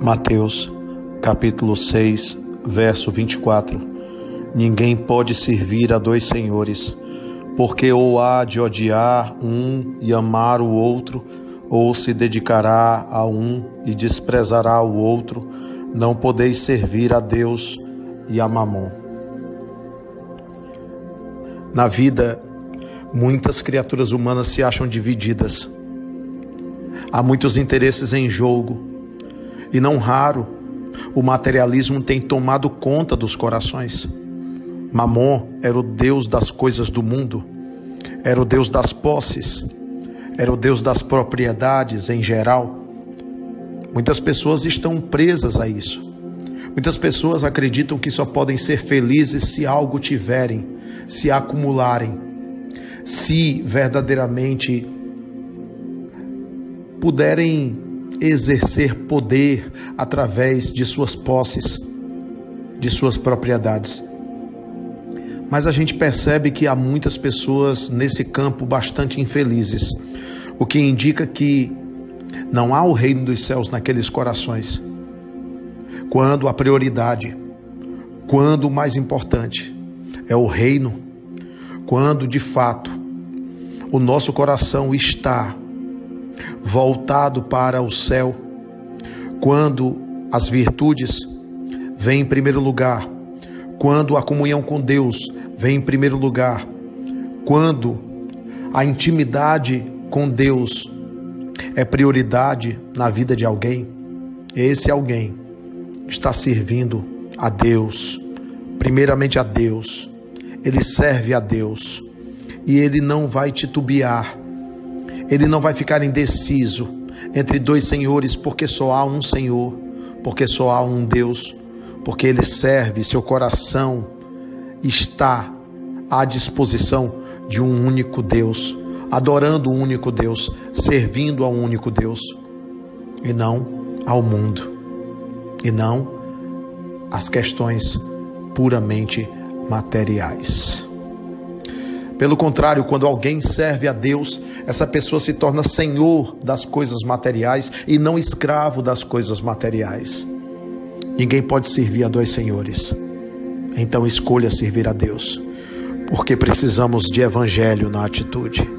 Mateus, capítulo 6, verso 24. Ninguém pode servir a dois senhores, porque ou há de odiar um e amar o outro, ou se dedicará a um e desprezará o outro. Não podeis servir a Deus e a Mamon. Na vida, muitas criaturas humanas se acham divididas. Há muitos interesses em jogo e não raro, o materialismo tem tomado conta dos corações. Mamon era o Deus das coisas do mundo, era o Deus das posses, era o Deus das propriedades em geral. Muitas pessoas estão presas a isso. Muitas pessoas acreditam que só podem ser felizes se algo tiverem, se acumularem, se verdadeiramente puderem exercer poder através de suas posses, de suas propriedades. Mas a gente percebe que há muitas pessoas nesse campo bastante infelizes, o que indica que não há o reino dos céus naqueles corações. Quando a prioridade, quando o mais importante é o reino, quando de fato o nosso coração está voltado para o céu, quando as virtudes vêm em primeiro lugar, quando a comunhão com Deus vem em primeiro lugar, quando a intimidade com Deus é prioridade na vida de alguém, esse alguém está servindo a Deus, primeiramente a Deus, ele serve a Deus e ele não vai titubear ele não vai ficar indeciso entre dois senhores, porque só há um Senhor, porque só há um Deus, porque ele serve, seu coração está à disposição de um único Deus, adorando um único Deus, servindo a um único Deus, e não ao mundo, e não às questões puramente materiais. Pelo contrário, quando alguém serve a Deus, essa pessoa se torna senhor das coisas materiais e não escravo das coisas materiais. Ninguém pode servir a dois senhores. Então escolha servir a Deus, porque precisamos de evangelho na atitude.